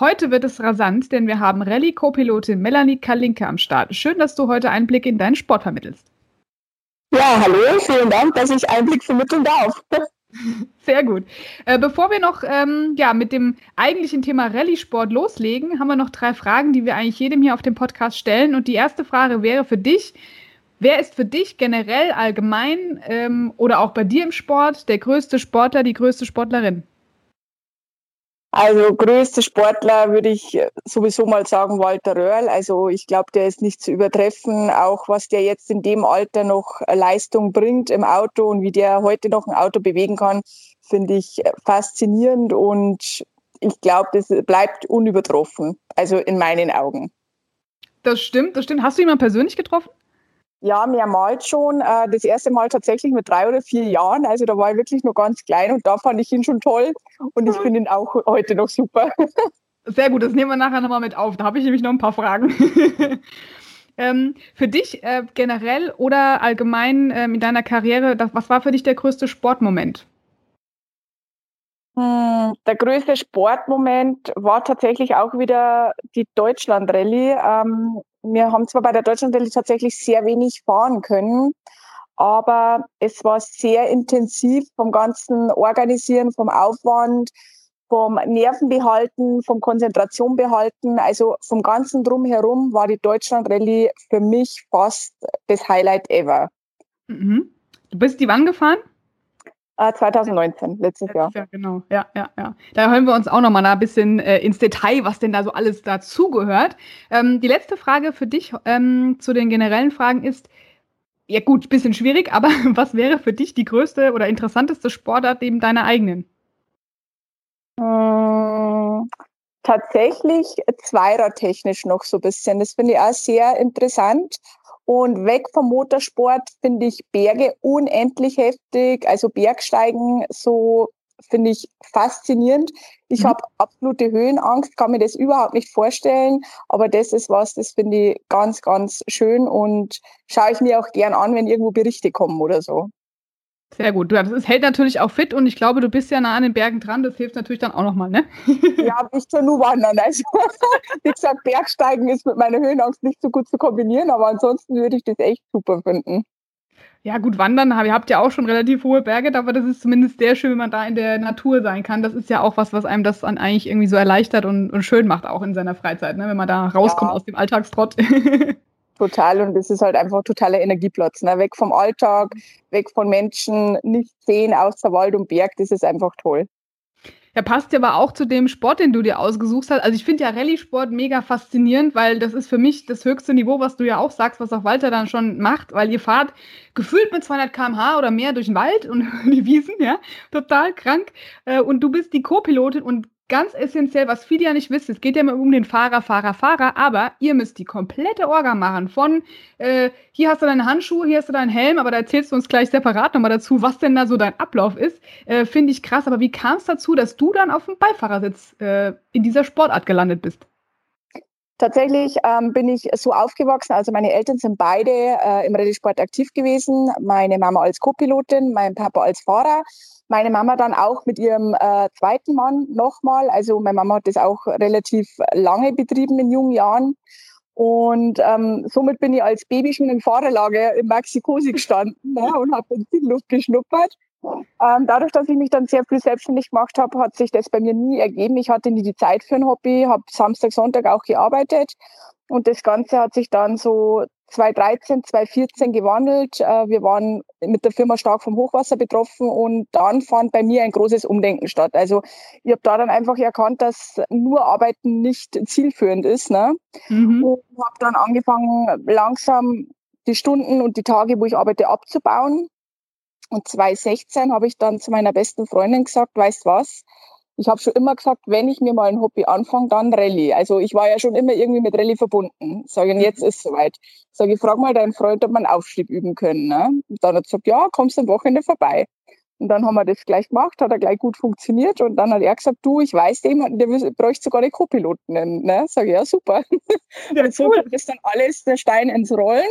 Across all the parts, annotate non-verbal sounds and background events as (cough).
Heute wird es rasant, denn wir haben Rallye-Co-Pilotin Melanie Kalinke am Start. Schön, dass du heute Einblick in deinen Sport vermittelst. Ja, hallo, vielen Dank, dass ich Einblick vermitteln darf. (laughs) Sehr gut. Äh, bevor wir noch ähm, ja, mit dem eigentlichen Thema Rallye-Sport loslegen, haben wir noch drei Fragen, die wir eigentlich jedem hier auf dem Podcast stellen. Und die erste Frage wäre für dich, Wer ist für dich generell allgemein ähm, oder auch bei dir im Sport der größte Sportler, die größte Sportlerin? Also größte Sportler würde ich sowieso mal sagen Walter Röhrl. Also ich glaube, der ist nicht zu übertreffen. Auch was der jetzt in dem Alter noch Leistung bringt im Auto und wie der heute noch ein Auto bewegen kann, finde ich faszinierend und ich glaube, das bleibt unübertroffen. Also in meinen Augen. Das stimmt, das stimmt. Hast du mal persönlich getroffen? Ja, mehrmals schon. Äh, das erste Mal tatsächlich mit drei oder vier Jahren. Also da war ich wirklich nur ganz klein und da fand ich ihn schon toll. Und ich finde ihn auch heute noch super. Sehr gut, das nehmen wir nachher nochmal mit auf. Da habe ich nämlich noch ein paar Fragen. (laughs) ähm, für dich äh, generell oder allgemein ähm, in deiner Karriere, das, was war für dich der größte Sportmoment? Hm, der größte Sportmoment war tatsächlich auch wieder die Deutschland-Rallye. Ähm, wir haben zwar bei der Deutschland-Rallye tatsächlich sehr wenig fahren können, aber es war sehr intensiv vom ganzen Organisieren, vom Aufwand, vom Nervenbehalten, vom Konzentration behalten, also vom ganzen Drumherum war die Deutschland-Rallye für mich fast das Highlight ever. Mhm. Du bist die wann gefahren? 2019, äh, letztes Jahr. Ja, genau. Ja, ja, ja. Da hören wir uns auch nochmal ein bisschen äh, ins Detail, was denn da so alles dazugehört. Ähm, die letzte Frage für dich ähm, zu den generellen Fragen ist, ja gut, bisschen schwierig, aber (laughs) was wäre für dich die größte oder interessanteste Sportart neben deiner eigenen? Hm, tatsächlich zweirad-technisch noch so ein bisschen. Das finde ich auch sehr interessant. Und weg vom Motorsport finde ich Berge unendlich heftig. Also Bergsteigen so finde ich faszinierend. Ich mhm. habe absolute Höhenangst, kann mir das überhaupt nicht vorstellen. Aber das ist was, das finde ich ganz, ganz schön und schaue ich mir auch gern an, wenn irgendwo Berichte kommen oder so. Sehr gut. Du, das hält natürlich auch fit und ich glaube, du bist ja nah an den Bergen dran. Das hilft natürlich dann auch nochmal, ne? (laughs) ja, ich schon nur wandern. Also, (laughs) wie gesagt, Bergsteigen ist mit meiner Höhenangst nicht so gut zu kombinieren, aber ansonsten würde ich das echt super finden. Ja, gut, wandern, ihr habt ja auch schon relativ hohe Berge, aber das ist zumindest sehr schön, wenn man da in der Natur sein kann. Das ist ja auch was, was einem das dann eigentlich irgendwie so erleichtert und, und schön macht, auch in seiner Freizeit, ne? wenn man da rauskommt ja. aus dem Alltagstrott. (laughs) Total und das ist halt einfach totaler Energieplatz. Ne? Weg vom Alltag, weg von Menschen, nicht sehen außer Wald und Berg, das ist einfach toll. Ja, passt ja aber auch zu dem Sport, den du dir ausgesucht hast. Also ich finde ja Rallye-Sport mega faszinierend, weil das ist für mich das höchste Niveau, was du ja auch sagst, was auch Walter dann schon macht, weil ihr fahrt gefühlt mit 200 km/h oder mehr durch den Wald und (laughs) die Wiesen, ja, total krank. Äh, und du bist die Co-Pilotin und ganz essentiell, was viele ja nicht wissen, es geht ja immer um den Fahrer, Fahrer, Fahrer, aber ihr müsst die komplette Orga machen. Von äh, hier hast du deine Handschuhe, hier hast du deinen Helm, aber da erzählst du uns gleich separat nochmal dazu, was denn da so dein Ablauf ist. Äh, Finde ich krass, aber wie kam es dazu, dass du dann auf dem Beifahrersitz äh, in dieser Sportart gelandet bist? Tatsächlich ähm, bin ich so aufgewachsen, also meine Eltern sind beide äh, im Rallye-Sport aktiv gewesen. Meine Mama als Co-Pilotin, mein Papa als Fahrer. Meine Mama dann auch mit ihrem äh, zweiten Mann nochmal. Also meine Mama hat das auch relativ lange betrieben in jungen Jahren. Und ähm, somit bin ich als Baby schon im Fahrerlager in Maxikosi gestanden ne, und habe Benzinluft geschnuppert. Ähm, dadurch, dass ich mich dann sehr früh selbstständig gemacht habe, hat sich das bei mir nie ergeben. Ich hatte nie die Zeit für ein Hobby, habe Samstag, Sonntag auch gearbeitet und das Ganze hat sich dann so 2013, 2014 gewandelt. Äh, wir waren mit der Firma stark vom Hochwasser betroffen und dann fand bei mir ein großes Umdenken statt. Also ich habe da dann einfach erkannt, dass nur Arbeiten nicht zielführend ist. Ne? Mhm. Und habe dann angefangen, langsam die Stunden und die Tage, wo ich arbeite, abzubauen. Und 2016 habe ich dann zu meiner besten Freundin gesagt, weißt was, ich habe schon immer gesagt, wenn ich mir mal ein Hobby anfange, dann Rallye. Also ich war ja schon immer irgendwie mit Rallye verbunden. Sage ich, jetzt ist es soweit. Sage ich, frag mal deinen Freund, ob man Aufstieg üben können. Ne? Und dann hat er gesagt, ja, kommst am Wochenende vorbei. Und dann haben wir das gleich gemacht, hat er gleich gut funktioniert. Und dann hat er gesagt, du, ich weiß jemanden, der bräuchte sogar eine Co-Piloten. Ne? Sag ich, ja, super. Ja, und so cool. kommt das dann alles der Stein ins Rollen.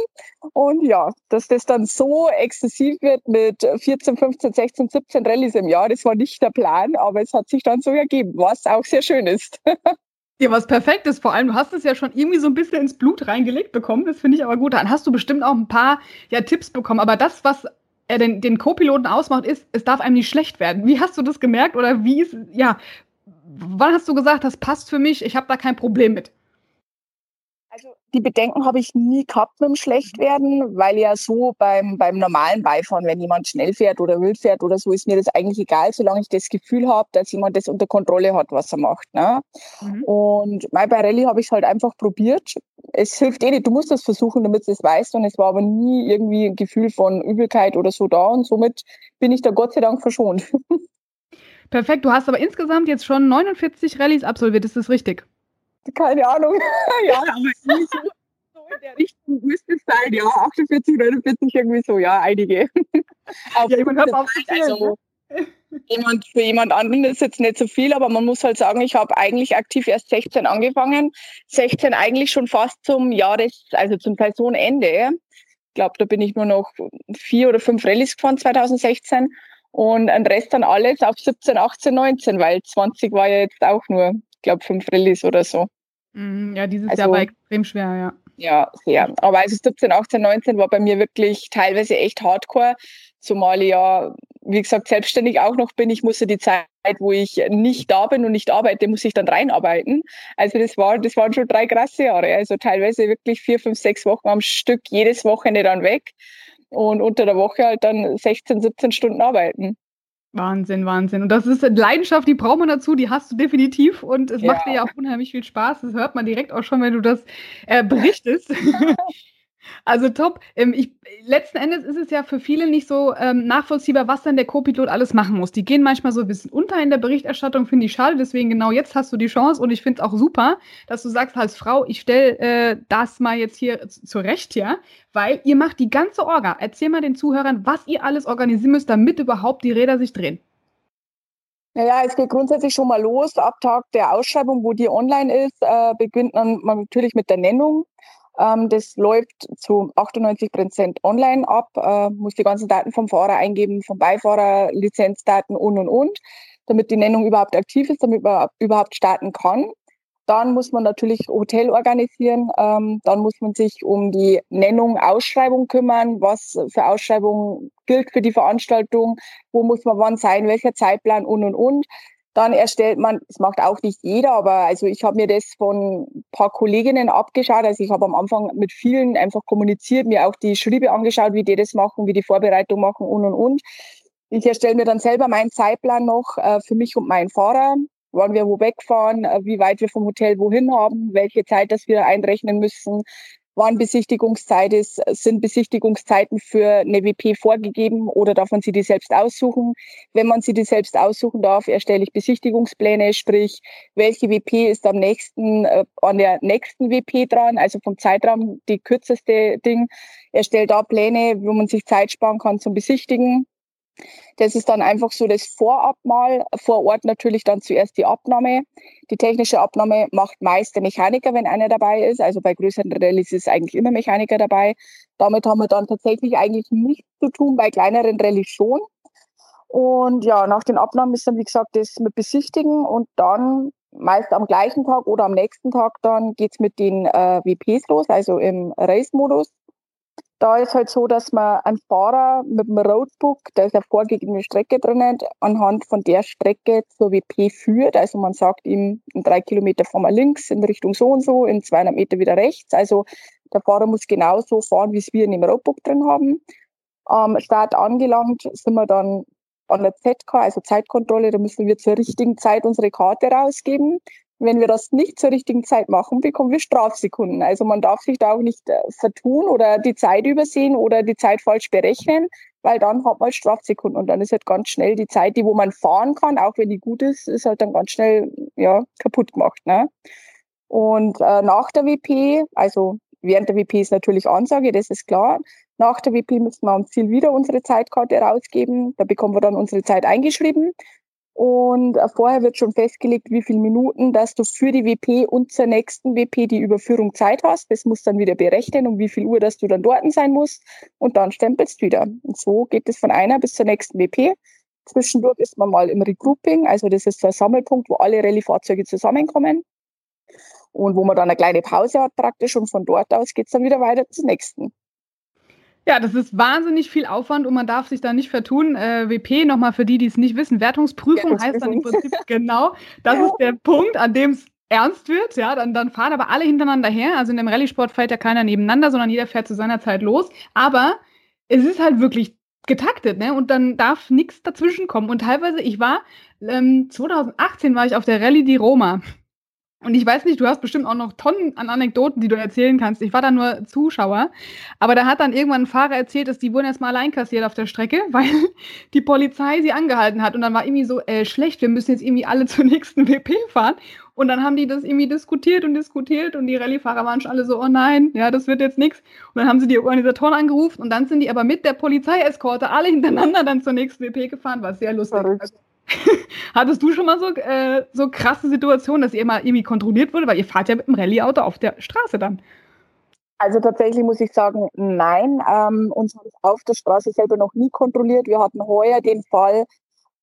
Und ja, dass das dann so exzessiv wird mit 14, 15, 16, 17 Rallyes im Jahr, das war nicht der Plan, aber es hat sich dann so ergeben, was auch sehr schön ist. (laughs) Ja, was perfekt ist, vor allem, du hast es ja schon irgendwie so ein bisschen ins Blut reingelegt bekommen, das finde ich aber gut. Dann hast du bestimmt auch ein paar ja, Tipps bekommen. Aber das, was er den, den Co-Piloten ausmacht, ist, es darf einem nicht schlecht werden. Wie hast du das gemerkt oder wie ist, ja, wann hast du gesagt, das passt für mich, ich habe da kein Problem mit? Die Bedenken habe ich nie gehabt mit dem Schlechtwerden, weil ja so beim, beim normalen Beifahren, wenn jemand schnell fährt oder wild fährt oder so, ist mir das eigentlich egal, solange ich das Gefühl habe, dass jemand das unter Kontrolle hat, was er macht. Ne? Mhm. Und bei Rallye habe ich es halt einfach probiert. Es hilft eh nicht, du musst das versuchen, damit du es weißt. Und es war aber nie irgendwie ein Gefühl von Übelkeit oder so da. Und somit bin ich da Gott sei Dank verschont. (laughs) Perfekt, du hast aber insgesamt jetzt schon 49 Rallyes absolviert, ist das richtig? Keine Ahnung. (laughs) ja, aber so, in der Richtung müsste es sein. Ja, 48, 49, irgendwie so, ja, einige. (laughs) auf ja, jemand auf also, jemand, für jemand anderen ist jetzt nicht so viel, aber man muss halt sagen, ich habe eigentlich aktiv erst 16 angefangen. 16 eigentlich schon fast zum Jahres, also zum Saisonende. Ich glaube, da bin ich nur noch vier oder fünf Rallyes gefahren 2016 und ein Rest dann alles auf 17, 18, 19, weil 20 war ja jetzt auch nur glaube, fünf Rallyes oder so. Mhm, ja, dieses also, Jahr war extrem schwer, ja. Ja, sehr. Aber also 17, 18, 19 war bei mir wirklich teilweise echt hardcore, zumal ich ja, wie gesagt, selbstständig auch noch bin. Ich musste die Zeit, wo ich nicht da bin und nicht arbeite, muss ich dann reinarbeiten. Also das war, das waren schon drei krasse Jahre. Also teilweise wirklich vier, fünf, sechs Wochen am Stück, jedes Wochenende dann weg und unter der Woche halt dann 16, 17 Stunden arbeiten. Wahnsinn, Wahnsinn. Und das ist eine Leidenschaft, die braucht man dazu, die hast du definitiv und es ja. macht dir ja auch unheimlich viel Spaß. Das hört man direkt auch schon, wenn du das äh, berichtest. (laughs) (laughs) Also top. Ähm, ich, letzten Endes ist es ja für viele nicht so ähm, nachvollziehbar, was dann der Co-Pilot alles machen muss. Die gehen manchmal so ein bisschen unter in der Berichterstattung, finde ich schade. Deswegen genau jetzt hast du die Chance und ich finde es auch super, dass du sagst als Frau, ich stelle äh, das mal jetzt hier zurecht, ja, weil ihr macht die ganze Orga. Erzähl mal den Zuhörern, was ihr alles organisieren müsst, damit überhaupt die Räder sich drehen. Naja, es geht grundsätzlich schon mal los. Ab Tag der Ausschreibung, wo die online ist, äh, beginnt man natürlich mit der Nennung. Ähm, das läuft zu 98 Prozent online ab, äh, muss die ganzen Daten vom Fahrer eingeben, vom Beifahrer, Lizenzdaten und und und, damit die Nennung überhaupt aktiv ist, damit man überhaupt starten kann. Dann muss man natürlich Hotel organisieren. Ähm, dann muss man sich um die Nennung, Ausschreibung kümmern. Was für Ausschreibung gilt für die Veranstaltung? Wo muss man wann sein? Welcher Zeitplan? Und, und, und. Dann erstellt man, das macht auch nicht jeder, aber also ich habe mir das von ein paar Kolleginnen abgeschaut. Also ich habe am Anfang mit vielen einfach kommuniziert, mir auch die Schriebe angeschaut, wie die das machen, wie die Vorbereitung machen und und und. Ich erstelle mir dann selber meinen Zeitplan noch äh, für mich und meinen Fahrer, wann wir wo wegfahren, äh, wie weit wir vom Hotel wohin haben, welche Zeit das wir einrechnen müssen, wann Besichtigungszeit ist, sind Besichtigungszeiten für eine WP vorgegeben oder darf man sie die selbst aussuchen? Wenn man sie die selbst aussuchen darf, erstelle ich Besichtigungspläne, sprich, welche WP ist am nächsten, äh, an der nächsten WP dran, also vom Zeitraum die kürzeste Ding, erstelle da Pläne, wo man sich Zeit sparen kann zum Besichtigen. Das ist dann einfach so das Vorabmal. Vor Ort natürlich dann zuerst die Abnahme. Die technische Abnahme macht meist der Mechaniker, wenn einer dabei ist. Also bei größeren Rallyes ist eigentlich immer Mechaniker dabei. Damit haben wir dann tatsächlich eigentlich nichts zu tun, bei kleineren Rallyes schon. Und ja, nach den Abnahmen ist dann, wie gesagt, das mit Besichtigen und dann meist am gleichen Tag oder am nächsten Tag dann geht's mit den äh, WPs los, also im Race-Modus. Da ist halt so, dass man einen Fahrer mit dem Roadbook, da ist eine vorgegebene Strecke drinnen, anhand von der Strecke zur WP führt. Also man sagt ihm, in drei Kilometer fahren wir links in Richtung so und so, in 200 Meter wieder rechts. Also der Fahrer muss genauso fahren, wie es wir in dem Roadbook drin haben. Am Start angelangt sind wir dann an der ZK, also Zeitkontrolle, da müssen wir zur richtigen Zeit unsere Karte rausgeben. Wenn wir das nicht zur richtigen Zeit machen, bekommen wir Strafsekunden. Also man darf sich da auch nicht äh, vertun oder die Zeit übersehen oder die Zeit falsch berechnen, weil dann hat man Strafsekunden und dann ist halt ganz schnell die Zeit, die wo man fahren kann, auch wenn die gut ist, ist halt dann ganz schnell ja kaputt gemacht. Ne? Und äh, nach der WP, also während der WP ist natürlich Ansage, das ist klar. Nach der WP müssen wir am Ziel wieder unsere Zeitkarte rausgeben. Da bekommen wir dann unsere Zeit eingeschrieben. Und äh, vorher wird schon festgelegt, wie viele Minuten, dass du für die WP und zur nächsten WP die Überführung Zeit hast. Das muss dann wieder berechnen, um wie viel Uhr, dass du dann dort sein musst. Und dann stempelst du wieder. Und so geht es von einer bis zur nächsten WP. Zwischendurch ist man mal im Regrouping, also das ist so ein Sammelpunkt, wo alle Rallye-Fahrzeuge zusammenkommen und wo man dann eine kleine Pause hat praktisch und von dort aus geht es dann wieder weiter zum nächsten. Ja, das ist wahnsinnig viel Aufwand und man darf sich da nicht vertun. Äh, WP, nochmal für die, die es nicht wissen, Wertungsprüfung heißt dann im Prinzip (laughs) genau, das ist der Punkt, an dem es ernst wird, ja, dann, dann fahren aber alle hintereinander her. Also in dem Rallye-Sport fährt ja keiner nebeneinander, sondern jeder fährt zu seiner Zeit los. Aber es ist halt wirklich getaktet, ne? Und dann darf nichts dazwischen kommen. Und teilweise, ich war, ähm, 2018 war ich auf der Rallye di Roma. Und ich weiß nicht, du hast bestimmt auch noch Tonnen an Anekdoten, die du erzählen kannst. Ich war da nur Zuschauer. Aber da hat dann irgendwann ein Fahrer erzählt, dass die wurden erstmal allein kassiert auf der Strecke, (laughs) weil die Polizei sie angehalten hat. Und dann war irgendwie so, äh, schlecht, wir müssen jetzt irgendwie alle (laughs) zur nächsten WP fahren. Und dann haben die das irgendwie diskutiert und diskutiert und die Rallye-Fahrer waren schon alle so, oh nein, ja, das wird jetzt nichts. Und dann haben sie die Organisatoren angerufen und dann sind die aber mit der Polizeieskorte alle hintereinander dann zur nächsten WP gefahren, was sehr lustig. Verrückt. (laughs) Hattest du schon mal so, äh, so krasse Situationen, dass ihr mal irgendwie kontrolliert wurde? Weil ihr fahrt ja mit dem Rallye-Auto auf der Straße dann. Also tatsächlich muss ich sagen, nein. Ähm, uns hat es auf der Straße selber noch nie kontrolliert. Wir hatten heuer den Fall,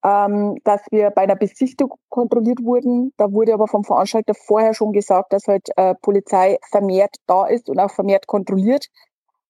ähm, dass wir bei einer Besichtigung kontrolliert wurden. Da wurde aber vom Veranstalter vorher schon gesagt, dass halt äh, Polizei vermehrt da ist und auch vermehrt kontrolliert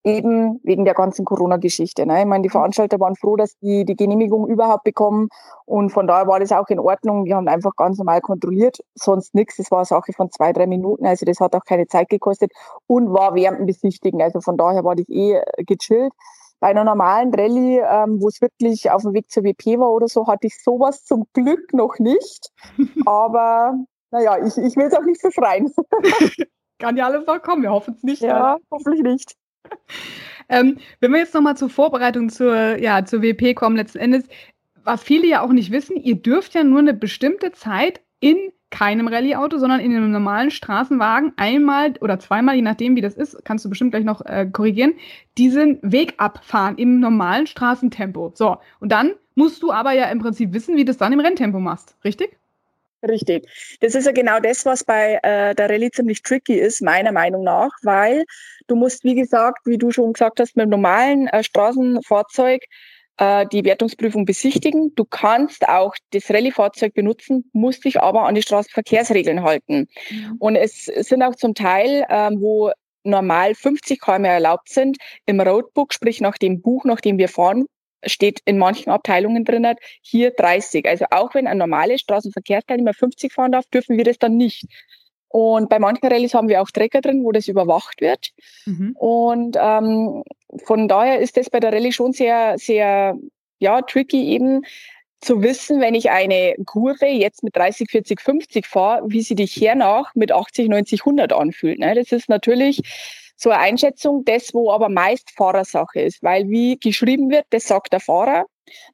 eben wegen der ganzen Corona-Geschichte. Ne? Ich meine, die mhm. Veranstalter waren froh, dass die die Genehmigung überhaupt bekommen und von daher war das auch in Ordnung. Wir haben einfach ganz normal kontrolliert, sonst nichts. Das war eine Sache von zwei, drei Minuten, also das hat auch keine Zeit gekostet und war während dem Besichtigen. Also von daher war ich eh gechillt. Bei einer normalen Rallye, ähm, wo es wirklich auf dem Weg zur WP war oder so, hatte ich sowas zum Glück noch nicht. (laughs) Aber naja, ich, ich will es auch nicht verschreien. (laughs) Kann ja alles noch kommen, wir hoffen es nicht. Ja, hoffentlich nicht. Ähm, wenn wir jetzt nochmal zur Vorbereitung zur, ja, zur WP kommen, letzten Endes, was viele ja auch nicht wissen, ihr dürft ja nur eine bestimmte Zeit in keinem Rallye-Auto, sondern in einem normalen Straßenwagen einmal oder zweimal, je nachdem, wie das ist, kannst du bestimmt gleich noch äh, korrigieren, diesen Weg abfahren im normalen Straßentempo. So, und dann musst du aber ja im Prinzip wissen, wie du das dann im Renntempo machst, richtig? Richtig. Das ist ja genau das, was bei äh, der Rallye ziemlich tricky ist, meiner Meinung nach, weil du musst, wie gesagt, wie du schon gesagt hast, mit einem normalen äh, Straßenfahrzeug äh, die Wertungsprüfung besichtigen. Du kannst auch das Rallye-Fahrzeug benutzen, musst dich aber an die Straßenverkehrsregeln halten. Mhm. Und es sind auch zum Teil, ähm, wo normal 50 km erlaubt sind, im Roadbook, sprich nach dem Buch, nach dem wir fahren, steht in manchen Abteilungen drin, hier 30. Also auch wenn ein normales Straßenverkehrsteilnehmer 50 fahren darf, dürfen wir das dann nicht. Und bei manchen Rallyes haben wir auch Trecker drin, wo das überwacht wird. Mhm. Und ähm, von daher ist das bei der Rallye schon sehr, sehr ja, tricky eben zu wissen, wenn ich eine Kurve jetzt mit 30, 40, 50 fahre, wie sie dich hernach mit 80, 90, 100 anfühlt. Ne? Das ist natürlich so eine Einschätzung, das, wo aber meist Fahrersache ist, weil wie geschrieben wird, das sagt der Fahrer.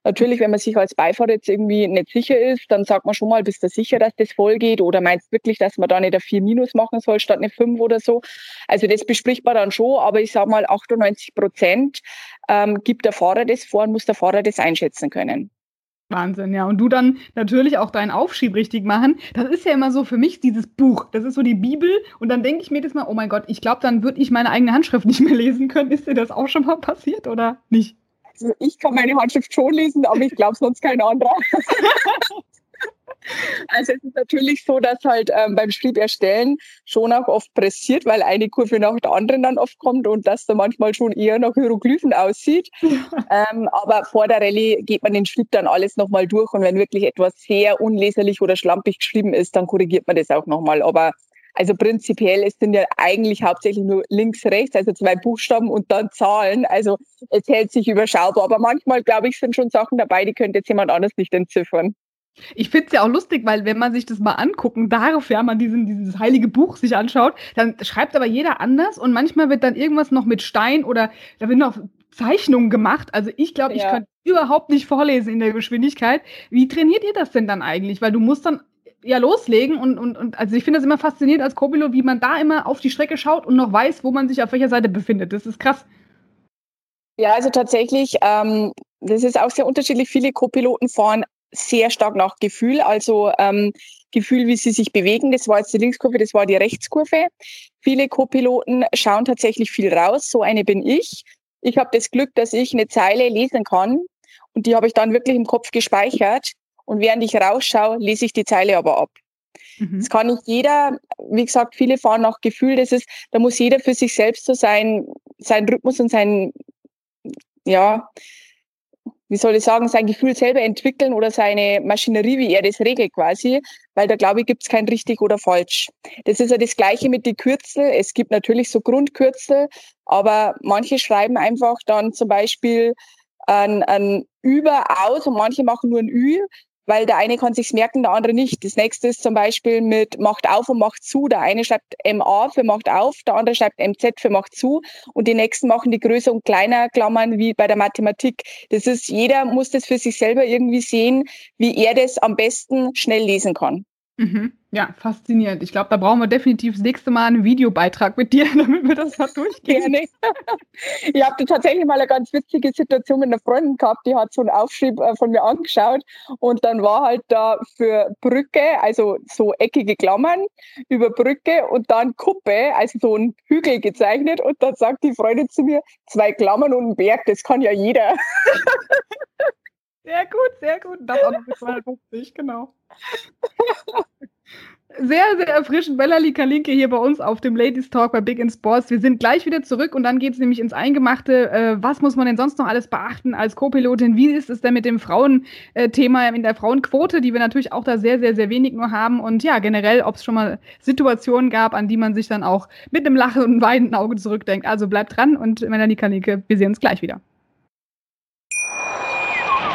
Natürlich, wenn man sich als Beifahrer jetzt irgendwie nicht sicher ist, dann sagt man schon mal, bist du sicher, dass das voll geht oder meinst wirklich, dass man da nicht eine 4 Minus machen soll statt eine 5 oder so. Also das bespricht man dann schon, aber ich sage mal 98 Prozent ähm, gibt der Fahrer das vor und muss der Fahrer das einschätzen können. Wahnsinn, ja. Und du dann natürlich auch deinen Aufschieb richtig machen. Das ist ja immer so für mich dieses Buch. Das ist so die Bibel. Und dann denke ich mir das mal, oh mein Gott, ich glaube, dann würde ich meine eigene Handschrift (laughs) nicht mehr lesen können. Ist dir das auch schon mal passiert oder nicht? Also ich kann meine Handschrift schon lesen, aber ich glaube sonst kein anderer. (laughs) Also es ist natürlich so, dass halt ähm, beim Schrieb erstellen schon auch oft pressiert, weil eine Kurve nach der anderen dann oft kommt und das dann manchmal schon eher nach Hieroglyphen aussieht. ähm, aber vor der Rallye geht man den Schrieb dann alles nochmal durch und wenn wirklich etwas sehr unleserlich oder schlampig geschrieben ist, dann korrigiert man das auch nochmal. Aber also prinzipiell, es sind ja eigentlich hauptsächlich nur links, rechts, also zwei Buchstaben und dann Zahlen. Also es hält sich überschaubar. Aber manchmal, glaube ich, sind schon Sachen dabei, die könnte jetzt jemand anders nicht entziffern. Ich finde es ja auch lustig, weil wenn man sich das mal angucken darf, ja, man diesen, dieses heilige Buch sich anschaut, dann schreibt aber jeder anders und manchmal wird dann irgendwas noch mit Stein oder da wird noch Zeichnungen gemacht. Also ich glaube, ja. ich könnte überhaupt nicht vorlesen in der Geschwindigkeit. Wie trainiert ihr das denn dann eigentlich? Weil du musst dann ja loslegen und, und, und also ich finde das immer faszinierend als Co-Pilot, wie man da immer auf die Strecke schaut und noch weiß, wo man sich auf welcher Seite befindet. Das ist krass. Ja, also tatsächlich, ähm, das ist auch sehr unterschiedlich. Viele Co-Piloten fahren sehr stark nach Gefühl, also ähm, Gefühl, wie sie sich bewegen. Das war jetzt die Linkskurve, das war die Rechtskurve. Viele Co-Piloten schauen tatsächlich viel raus. So eine bin ich. Ich habe das Glück, dass ich eine Zeile lesen kann und die habe ich dann wirklich im Kopf gespeichert. Und während ich rausschaue, lese ich die Zeile aber ab. Mhm. Das kann nicht jeder, wie gesagt, viele fahren nach Gefühl, das ist, da muss jeder für sich selbst so sein, sein Rhythmus und sein, ja, wie soll ich sagen, sein Gefühl selber entwickeln oder seine Maschinerie, wie er das regelt quasi, weil da glaube ich, gibt es kein richtig oder falsch. Das ist ja das Gleiche mit den Kürzel. Es gibt natürlich so Grundkürzel, aber manche schreiben einfach dann zum Beispiel ein, ein Über aus und manche machen nur ein Ü weil der eine kann sich's merken, der andere nicht. Das nächste ist zum Beispiel mit macht auf und macht zu. Der eine schreibt MA für macht auf, der andere schreibt MZ für macht zu und die nächsten machen die größer und kleiner Klammern wie bei der Mathematik. Das ist, jeder muss das für sich selber irgendwie sehen, wie er das am besten schnell lesen kann. Mhm. Ja, faszinierend. Ich glaube, da brauchen wir definitiv das nächste Mal einen Videobeitrag mit dir, (laughs) damit wir das mal durchgehen. Gerne. ich habe tatsächlich mal eine ganz witzige Situation mit einer Freundin gehabt, die hat so einen Aufschrieb äh, von mir angeschaut und dann war halt da für Brücke, also so eckige Klammern über Brücke und dann Kuppe, also so ein Hügel gezeichnet und dann sagt die Freundin zu mir, zwei Klammern und ein Berg, das kann ja jeder. (laughs) Sehr gut, sehr gut. Das auch noch bis 250, genau. Sehr, sehr erfrischend. Melanie Kalinke hier bei uns auf dem Ladies Talk bei Big in Sports. Wir sind gleich wieder zurück und dann geht es nämlich ins Eingemachte. Äh, was muss man denn sonst noch alles beachten als Co-Pilotin? Wie ist es denn mit dem Frauenthema in der Frauenquote, die wir natürlich auch da sehr, sehr, sehr wenig nur haben? Und ja, generell, ob es schon mal Situationen gab, an die man sich dann auch mit einem Lachen und weinenden Auge zurückdenkt. Also bleibt dran und Melanie Kalinke, wir sehen uns gleich wieder.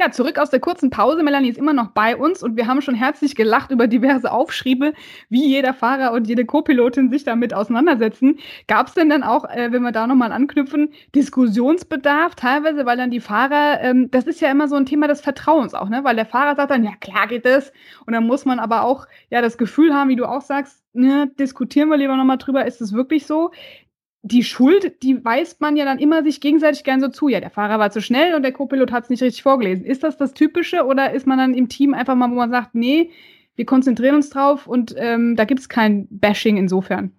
Ja, zurück aus der kurzen Pause. Melanie ist immer noch bei uns und wir haben schon herzlich gelacht über diverse Aufschriebe, wie jeder Fahrer und jede Co-Pilotin sich damit auseinandersetzen. Gab es denn dann auch, äh, wenn wir da nochmal anknüpfen, Diskussionsbedarf teilweise, weil dann die Fahrer, ähm, das ist ja immer so ein Thema des Vertrauens auch, ne? Weil der Fahrer sagt dann, ja klar geht das. Und dann muss man aber auch ja das Gefühl haben, wie du auch sagst, ne, diskutieren wir lieber nochmal drüber, ist es wirklich so? Die Schuld, die weist man ja dann immer sich gegenseitig gern so zu. Ja, der Fahrer war zu schnell und der Co-Pilot hat es nicht richtig vorgelesen. Ist das das Typische oder ist man dann im Team einfach mal, wo man sagt, nee, wir konzentrieren uns drauf und ähm, da gibt es kein Bashing insofern?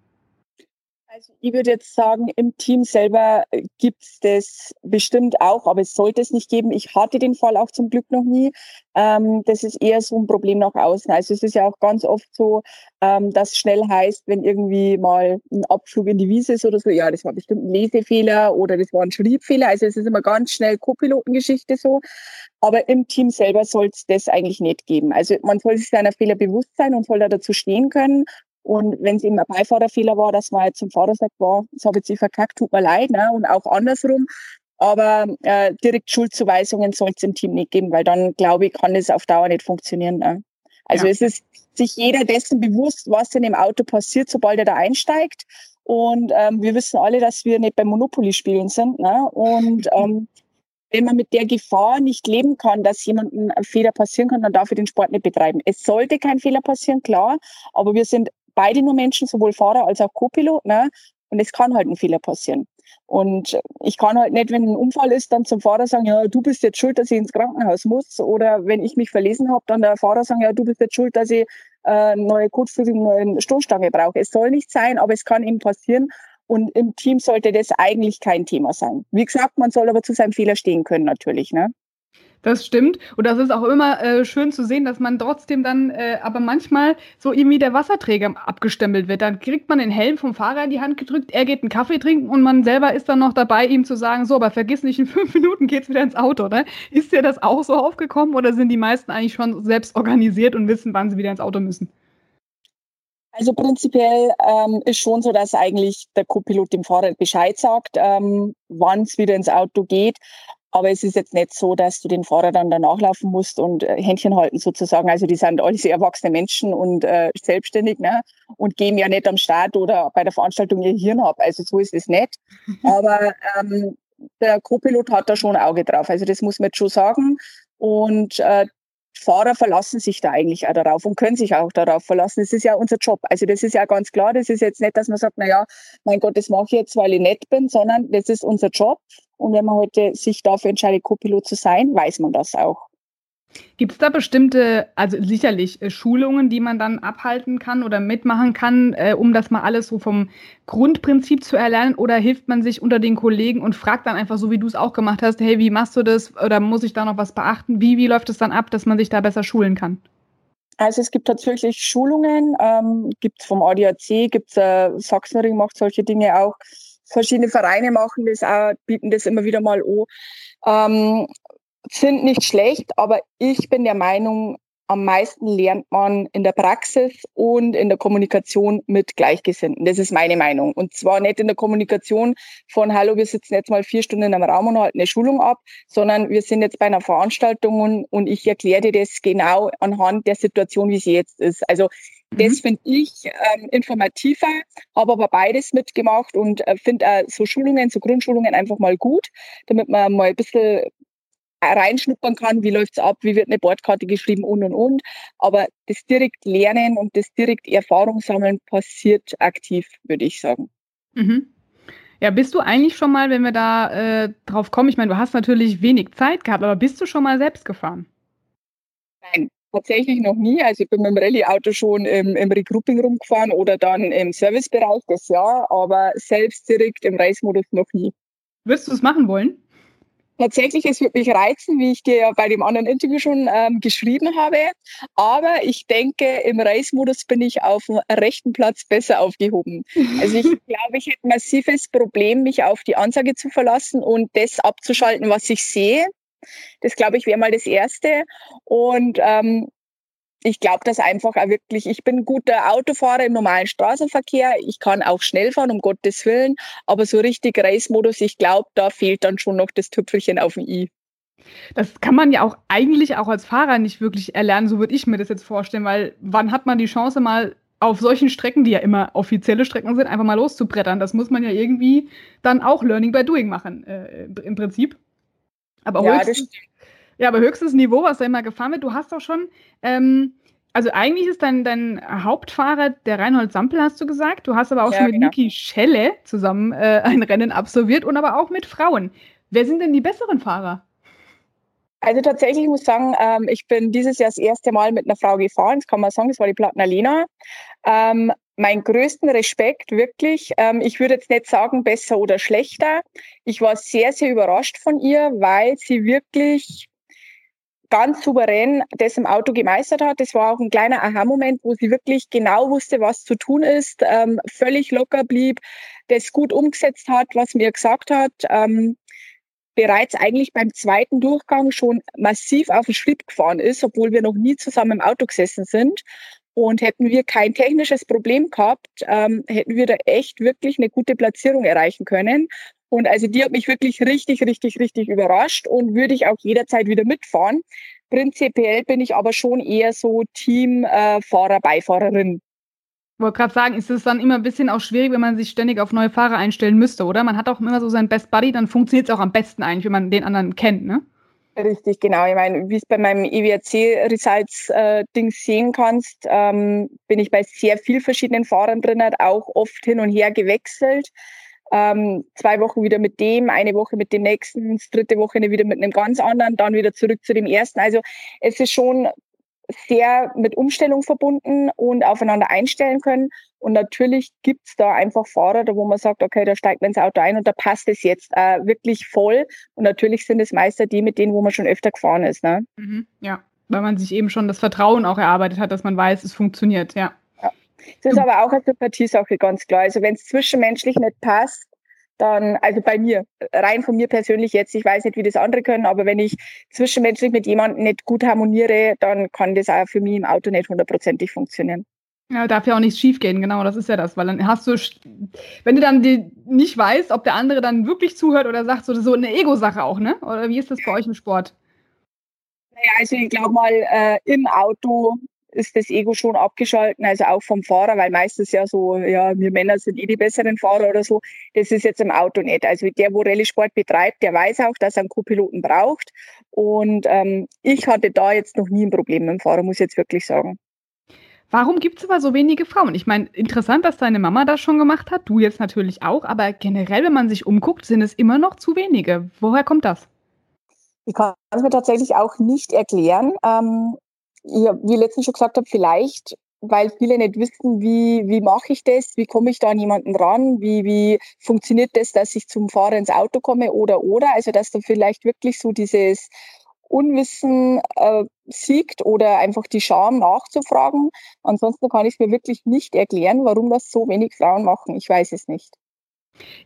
Also ich würde jetzt sagen, im Team selber äh, gibt es das bestimmt auch, aber es sollte es nicht geben. Ich hatte den Fall auch zum Glück noch nie. Ähm, das ist eher so ein Problem nach außen. Also es ist ja auch ganz oft so, ähm, dass schnell heißt, wenn irgendwie mal ein Abflug in die Wiese ist oder so, ja, das war bestimmt ein Lesefehler oder das war ein Schriebfehler. Also es ist immer ganz schnell Co-Pilotengeschichte so. Aber im Team selber soll es das eigentlich nicht geben. Also man soll sich seiner Fehler bewusst sein und soll da dazu stehen können und wenn es eben ein Beifahrerfehler war, dass man jetzt zum Fahrer sagt, wow, das habe ich jetzt verkackt, tut mir leid, ne? und auch andersrum. Aber äh, direkt Schuldzuweisungen soll es im Team nicht geben, weil dann, glaube ich, kann es auf Dauer nicht funktionieren. Ne? Also ja. es ist sich jeder dessen bewusst, was in dem Auto passiert, sobald er da einsteigt. Und ähm, wir wissen alle, dass wir nicht beim Monopoly spielen sind. Ne? Und ähm, wenn man mit der Gefahr nicht leben kann, dass jemandem ein Fehler passieren kann, dann darf ich den Sport nicht betreiben. Es sollte kein Fehler passieren, klar, aber wir sind beide nur Menschen, sowohl Fahrer als auch Co-Pilot, ne? Und es kann halt ein Fehler passieren. Und ich kann halt nicht, wenn ein Unfall ist, dann zum Fahrer sagen, ja, du bist jetzt schuld, dass ich ins Krankenhaus muss. Oder wenn ich mich verlesen habe, dann der Fahrer sagen, ja, du bist jetzt schuld, dass ich äh, neue Kotflügel, neue Stoßstange brauche. Es soll nicht sein, aber es kann eben passieren. Und im Team sollte das eigentlich kein Thema sein. Wie gesagt, man soll aber zu seinem Fehler stehen können natürlich. Ne? Das stimmt. Und das ist auch immer äh, schön zu sehen, dass man trotzdem dann, äh, aber manchmal so irgendwie der Wasserträger abgestempelt wird. Dann kriegt man den Helm vom Fahrer in die Hand gedrückt, er geht einen Kaffee trinken und man selber ist dann noch dabei, ihm zu sagen, so, aber vergiss nicht, in fünf Minuten geht's wieder ins Auto. Ne? Ist dir das auch so aufgekommen oder sind die meisten eigentlich schon selbst organisiert und wissen, wann sie wieder ins Auto müssen? Also prinzipiell ähm, ist schon so, dass eigentlich der Co-Pilot dem Fahrer Bescheid sagt, ähm, wann es wieder ins Auto geht. Aber es ist jetzt nicht so, dass du den Fahrer dann danach laufen musst und äh, Händchen halten sozusagen. Also die sind alle sehr erwachsene Menschen und äh, selbstständig ne? und geben ja nicht am Start oder bei der Veranstaltung ihr Hirn ab. Also so ist es nicht. (laughs) Aber ähm, der Co-Pilot hat da schon ein Auge drauf. Also das muss man jetzt schon sagen. Und äh, Fahrer verlassen sich da eigentlich auch darauf und können sich auch darauf verlassen. Das ist ja unser Job. Also das ist ja ganz klar. Das ist jetzt nicht, dass man sagt, na ja, mein Gott, das mache ich jetzt, weil ich nett bin, sondern das ist unser Job. Und wenn man heute sich dafür entscheidet, Co-Pilot zu sein, weiß man das auch. Gibt es da bestimmte, also sicherlich äh, Schulungen, die man dann abhalten kann oder mitmachen kann, äh, um das mal alles so vom Grundprinzip zu erlernen? Oder hilft man sich unter den Kollegen und fragt dann einfach so, wie du es auch gemacht hast, hey, wie machst du das? Oder muss ich da noch was beachten? Wie, wie läuft es dann ab, dass man sich da besser schulen kann? Also es gibt tatsächlich Schulungen, ähm, gibt es vom ADAC, gibt es äh, Sachsenring macht solche Dinge auch. Verschiedene Vereine machen das auch, bieten das immer wieder mal an. Ähm, sind nicht schlecht, aber ich bin der Meinung, am meisten lernt man in der Praxis und in der Kommunikation mit Gleichgesinnten. Das ist meine Meinung. Und zwar nicht in der Kommunikation von, hallo, wir sitzen jetzt mal vier Stunden einem Raum und halten eine Schulung ab, sondern wir sind jetzt bei einer Veranstaltung und, ich erkläre dir das genau anhand der Situation, wie sie jetzt ist. Also das mhm. finde ich ähm, informativer, habe aber beides mitgemacht und äh, finde äh, so Schulungen, so Grundschulungen einfach mal gut, damit man mal ein bisschen reinschnuppern kann, wie läuft's ab, wie wird eine Bordkarte geschrieben und und und. Aber das direkt Lernen und das direkt Erfahrung sammeln passiert aktiv, würde ich sagen. Mhm. Ja, bist du eigentlich schon mal, wenn wir da äh, drauf kommen, ich meine, du hast natürlich wenig Zeit gehabt, aber bist du schon mal selbst gefahren? Nein, tatsächlich noch nie. Also ich bin mit dem Rallye-Auto schon im, im Regrouping rumgefahren oder dann im Servicebereich, das ja, aber selbst direkt im Reismodus noch nie. Wirst du es machen wollen? Tatsächlich, es würde mich reizen, wie ich dir ja bei dem anderen Interview schon ähm, geschrieben habe. Aber ich denke, im Race-Modus bin ich auf dem rechten Platz besser aufgehoben. Also ich (laughs) glaube, ich hätte ein massives Problem, mich auf die Ansage zu verlassen und das abzuschalten, was ich sehe. Das glaube ich wäre mal das Erste. Und ähm, ich glaube das einfach auch wirklich. Ich bin ein guter Autofahrer im normalen Straßenverkehr. Ich kann auch schnell fahren, um Gottes Willen. Aber so richtig Race-Modus, ich glaube, da fehlt dann schon noch das Tüpfelchen auf dem i. Das kann man ja auch eigentlich auch als Fahrer nicht wirklich erlernen, so würde ich mir das jetzt vorstellen, weil wann hat man die Chance mal auf solchen Strecken, die ja immer offizielle Strecken sind, einfach mal loszubrettern? Das muss man ja irgendwie dann auch Learning by Doing machen, äh, im Prinzip. Aber ja, höchstens, ja, aber höchstes Niveau, was da immer gefahren wird. Du hast doch schon, ähm, also eigentlich ist dein, dein Hauptfahrer der Reinhold Sampel, hast du gesagt. Du hast aber auch ja, schon mit genau. Niki Schelle zusammen äh, ein Rennen absolviert und aber auch mit Frauen. Wer sind denn die besseren Fahrer? Also tatsächlich muss ich sagen, ähm, ich bin dieses Jahr das erste Mal mit einer Frau gefahren. Das kann man sagen, das war die Plattner Lena. Ähm, mein größten Respekt, wirklich. Ähm, ich würde jetzt nicht sagen, besser oder schlechter. Ich war sehr, sehr überrascht von ihr, weil sie wirklich ganz souverän das im Auto gemeistert hat. Das war auch ein kleiner Aha-Moment, wo sie wirklich genau wusste, was zu tun ist, ähm, völlig locker blieb, das gut umgesetzt hat, was mir gesagt hat. Ähm, bereits eigentlich beim zweiten Durchgang schon massiv auf den Schritt gefahren ist, obwohl wir noch nie zusammen im Auto gesessen sind. Und hätten wir kein technisches Problem gehabt, ähm, hätten wir da echt wirklich eine gute Platzierung erreichen können. Und also die hat mich wirklich richtig, richtig, richtig überrascht und würde ich auch jederzeit wieder mitfahren. Prinzipiell bin ich aber schon eher so Team äh, Fahrer, Beifahrerin. Ich wollte gerade sagen, ist es dann immer ein bisschen auch schwierig, wenn man sich ständig auf neue Fahrer einstellen müsste, oder? Man hat auch immer so seinen Best Buddy, dann funktioniert es auch am besten eigentlich, wenn man den anderen kennt, ne? Richtig, genau. Ich meine, wie es bei meinem EWRC-Results-Ding äh, sehen kannst, ähm, bin ich bei sehr vielen verschiedenen Fahrern drin, auch oft hin und her gewechselt. Ähm, zwei Wochen wieder mit dem, eine Woche mit dem nächsten, dritte Woche wieder mit einem ganz anderen, dann wieder zurück zu dem ersten. Also es ist schon sehr mit Umstellung verbunden und aufeinander einstellen können. Und natürlich gibt's da einfach Fahrer, wo man sagt, okay, da steigt man ins Auto ein und da passt es jetzt äh, wirklich voll. Und natürlich sind es meistens die mit denen, wo man schon öfter gefahren ist. Ne? Mhm, ja, weil man sich eben schon das Vertrauen auch erarbeitet hat, dass man weiß, es funktioniert, ja. Ja. Es ist aber auch eine Sympathiesache, ganz klar. Also wenn es zwischenmenschlich nicht passt, dann, also bei mir, rein von mir persönlich jetzt, ich weiß nicht, wie das andere können, aber wenn ich zwischenmenschlich mit jemandem nicht gut harmoniere, dann kann das auch für mich im Auto nicht hundertprozentig funktionieren. Ja, darf ja auch nichts schiefgehen, genau, das ist ja das, weil dann hast du, wenn du dann nicht weißt, ob der andere dann wirklich zuhört oder sagt, so, so eine Ego-Sache auch, ne? Oder wie ist das bei euch im Sport? Naja, also ich glaube mal, äh, im Auto ist das Ego schon abgeschalten, also auch vom Fahrer, weil meistens ja so, ja, wir Männer sind eh die besseren Fahrer oder so. Das ist jetzt im Auto nicht. Also der, wo Rallye-Sport betreibt, der weiß auch, dass er einen Co-Piloten braucht. Und ähm, ich hatte da jetzt noch nie ein Problem mit dem Fahrer, muss ich jetzt wirklich sagen. Warum gibt es aber so wenige Frauen? Ich meine, interessant, dass deine Mama das schon gemacht hat, du jetzt natürlich auch, aber generell, wenn man sich umguckt, sind es immer noch zu wenige. Woher kommt das? Ich kann es mir tatsächlich auch nicht erklären. Ähm, ja, wie ich letztens schon gesagt habe, vielleicht, weil viele nicht wissen, wie, wie mache ich das, wie komme ich da an jemanden ran, wie, wie funktioniert das, dass ich zum Fahrer ins Auto komme oder oder. Also dass da vielleicht wirklich so dieses Unwissen äh, siegt oder einfach die Scham nachzufragen. Ansonsten kann ich es mir wirklich nicht erklären, warum das so wenig Frauen machen. Ich weiß es nicht.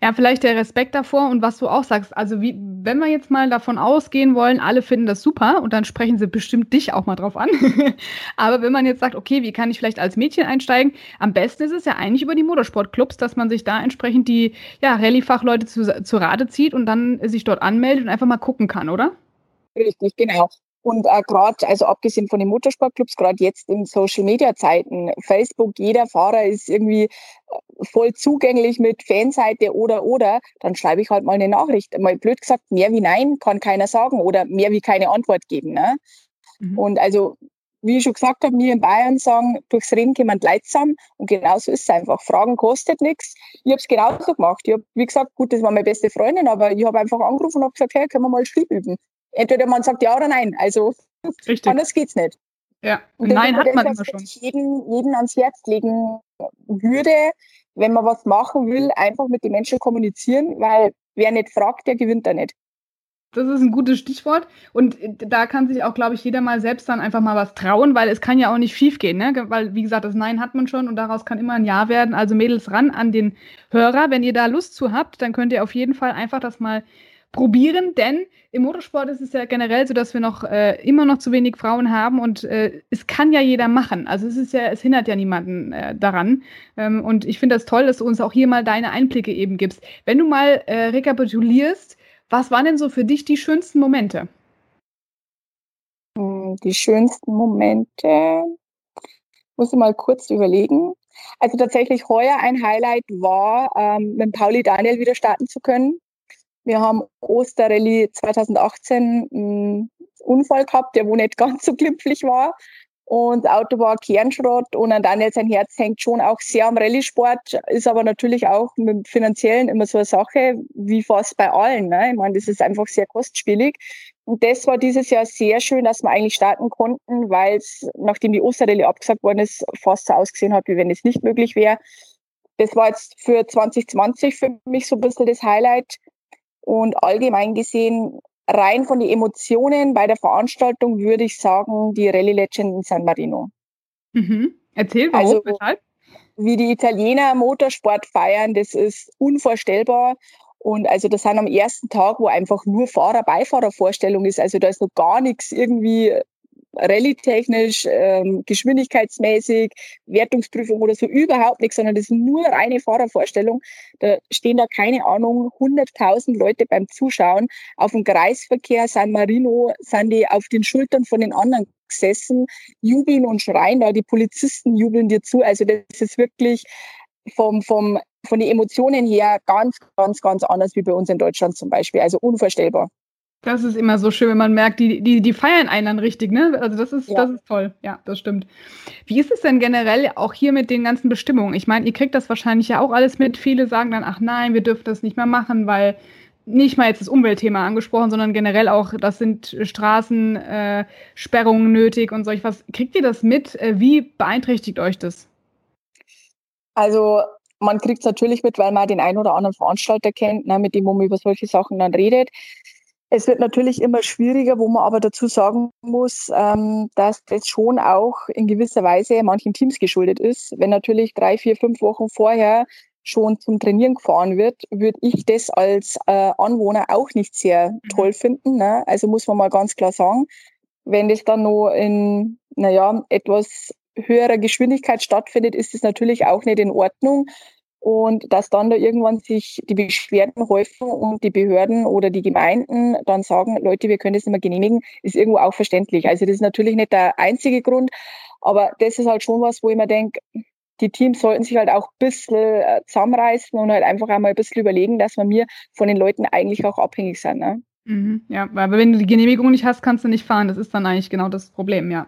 Ja, vielleicht der Respekt davor und was du auch sagst. Also, wie, wenn wir jetzt mal davon ausgehen wollen, alle finden das super und dann sprechen sie bestimmt dich auch mal drauf an. (laughs) Aber wenn man jetzt sagt, okay, wie kann ich vielleicht als Mädchen einsteigen? Am besten ist es ja eigentlich über die Motorsportclubs, dass man sich da entsprechend die ja, Rallye-Fachleute zu, zu Rate zieht und dann sich dort anmeldet und einfach mal gucken kann, oder? Richtig, genau. Und äh, gerade, also abgesehen von den Motorsportclubs, gerade jetzt in Social-Media-Zeiten, Facebook, jeder Fahrer ist irgendwie äh, voll zugänglich mit Fanseite oder oder, dann schreibe ich halt mal eine Nachricht. Mal blöd gesagt, mehr wie nein kann keiner sagen oder mehr wie keine Antwort geben. Ne? Mhm. Und also, wie ich schon gesagt habe, wir in Bayern sagen, durchs Reden kommt Leid zusammen und genauso ist es einfach. Fragen kostet nichts. Ich habe es genauso gemacht. Ich habe, wie gesagt, gut, das war meine beste Freundin, aber ich habe einfach angerufen und habe gesagt, hey, können wir mal Schrieb üben entweder man sagt ja oder nein. Also Richtig. anders geht's nicht. Ja, und nein hat man immer schon. Ich jeden, jeden ans Herz legen würde, wenn man was machen will, einfach mit den Menschen kommunizieren, weil wer nicht fragt, der gewinnt da nicht. Das ist ein gutes Stichwort. Und da kann sich auch, glaube ich, jeder mal selbst dann einfach mal was trauen, weil es kann ja auch nicht schief gehen, ne? Weil, wie gesagt, das Nein hat man schon und daraus kann immer ein Ja werden. Also Mädels ran an den Hörer. Wenn ihr da Lust zu habt, dann könnt ihr auf jeden Fall einfach das mal probieren, denn im Motorsport ist es ja generell so, dass wir noch äh, immer noch zu wenig Frauen haben und äh, es kann ja jeder machen. Also es ist ja, es hindert ja niemanden äh, daran. Ähm, und ich finde das toll, dass du uns auch hier mal deine Einblicke eben gibst. Wenn du mal äh, rekapitulierst, was waren denn so für dich die schönsten Momente? Hm, die schönsten Momente muss ich mal kurz überlegen. Also tatsächlich heuer ein Highlight war, ähm, mit Pauli Daniel wieder starten zu können. Wir haben Osterrallye 2018 einen Unfall gehabt, der wo nicht ganz so glimpflich war. Und das Auto war Kernschrott und an Daniel sein Herz hängt schon auch sehr am Rallye-Sport, ist aber natürlich auch mit Finanziellen immer so eine Sache, wie fast bei allen. Ne? Ich meine, das ist einfach sehr kostspielig. Und das war dieses Jahr sehr schön, dass wir eigentlich starten konnten, weil es, nachdem die Osterrallye abgesagt worden ist, fast so ausgesehen hat, wie wenn es nicht möglich wäre. Das war jetzt für 2020 für mich so ein bisschen das Highlight. Und allgemein gesehen, rein von den Emotionen bei der Veranstaltung würde ich sagen, die Rallye Legend in San Marino. Mhm. Erzähl, warum, also, weshalb? Wie die Italiener Motorsport feiern, das ist unvorstellbar. Und also das sind am ersten Tag, wo einfach nur Fahrer-Beifahrer-Vorstellung ist. Also da ist noch gar nichts irgendwie rallye-technisch, ähm, geschwindigkeitsmäßig, Wertungsprüfung oder so überhaupt nichts, sondern das ist nur reine Fahrervorstellung. Da stehen da keine Ahnung 100.000 Leute beim Zuschauen. Auf dem Kreisverkehr San Marino sind die auf den Schultern von den anderen gesessen, jubeln und schreien da, die Polizisten jubeln dir zu. Also das ist wirklich vom, vom, von den Emotionen her ganz, ganz, ganz anders wie bei uns in Deutschland zum Beispiel. Also unvorstellbar. Das ist immer so schön, wenn man merkt, die, die, die feiern einen dann richtig, ne? Also das ist, ja. das ist toll. Ja, das stimmt. Wie ist es denn generell auch hier mit den ganzen Bestimmungen? Ich meine, ihr kriegt das wahrscheinlich ja auch alles mit. Viele sagen dann, ach nein, wir dürfen das nicht mehr machen, weil nicht mal jetzt das Umweltthema angesprochen, sondern generell auch, das sind Straßensperrungen äh, nötig und solch was. Kriegt ihr das mit? Äh, wie beeinträchtigt euch das? Also man kriegt es natürlich mit, weil man den einen oder anderen Veranstalter kennt, ne, mit dem man über solche Sachen dann redet. Es wird natürlich immer schwieriger, wo man aber dazu sagen muss, ähm, dass das schon auch in gewisser Weise manchen Teams geschuldet ist. Wenn natürlich drei, vier, fünf Wochen vorher schon zum Trainieren gefahren wird, würde ich das als äh, Anwohner auch nicht sehr mhm. toll finden. Ne? Also muss man mal ganz klar sagen, wenn das dann noch in, naja, etwas höherer Geschwindigkeit stattfindet, ist es natürlich auch nicht in Ordnung. Und dass dann da irgendwann sich die Beschwerden häufen und die Behörden oder die Gemeinden dann sagen, Leute, wir können das nicht mehr genehmigen, ist irgendwo auch verständlich. Also das ist natürlich nicht der einzige Grund, aber das ist halt schon was, wo ich mir denke, die Teams sollten sich halt auch ein bisschen äh, zusammenreißen und halt einfach einmal ein bisschen überlegen, dass wir mir von den Leuten eigentlich auch abhängig sind. Ne? Mhm, ja, weil wenn du die Genehmigung nicht hast, kannst du nicht fahren. Das ist dann eigentlich genau das Problem, ja.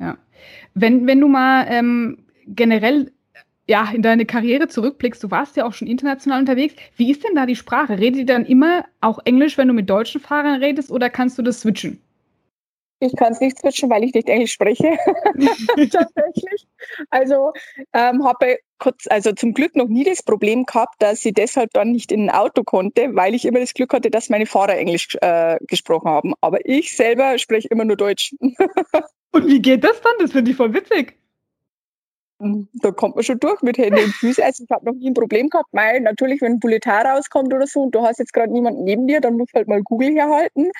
Ja. Wenn, wenn du mal ähm, generell ja, in deine Karriere zurückblickst, du warst ja auch schon international unterwegs. Wie ist denn da die Sprache? Redet ihr dann immer auch Englisch, wenn du mit deutschen Fahrern redest, oder kannst du das switchen? Ich kann es nicht switchen, weil ich nicht Englisch spreche. (laughs) Tatsächlich. Also ähm, habe kurz, also zum Glück noch nie das Problem gehabt, dass ich deshalb dann nicht in ein Auto konnte, weil ich immer das Glück hatte, dass meine Fahrer Englisch äh, gesprochen haben. Aber ich selber spreche immer nur Deutsch. (laughs) Und wie geht das dann? Das finde ich voll witzig. Da kommt man schon durch mit Händen und Füßen. Also ich habe noch nie ein Problem gehabt, weil natürlich, wenn ein Bulletin rauskommt oder so und du hast jetzt gerade niemanden neben dir, dann musst du halt mal Google herhalten.